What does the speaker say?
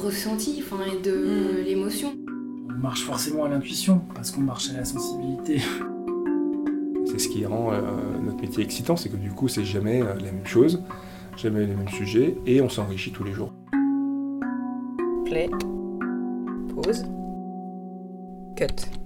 ressenti enfin, et de Mm. l'émotion. On marche forcément à l'intuition parce qu'on marche à la sensibilité. C'est ce qui rend euh, notre métier excitant, c'est que du coup, c'est jamais euh, la même chose, jamais les mêmes sujets, et on s'enrichit tous les jours. Play, pause, cut.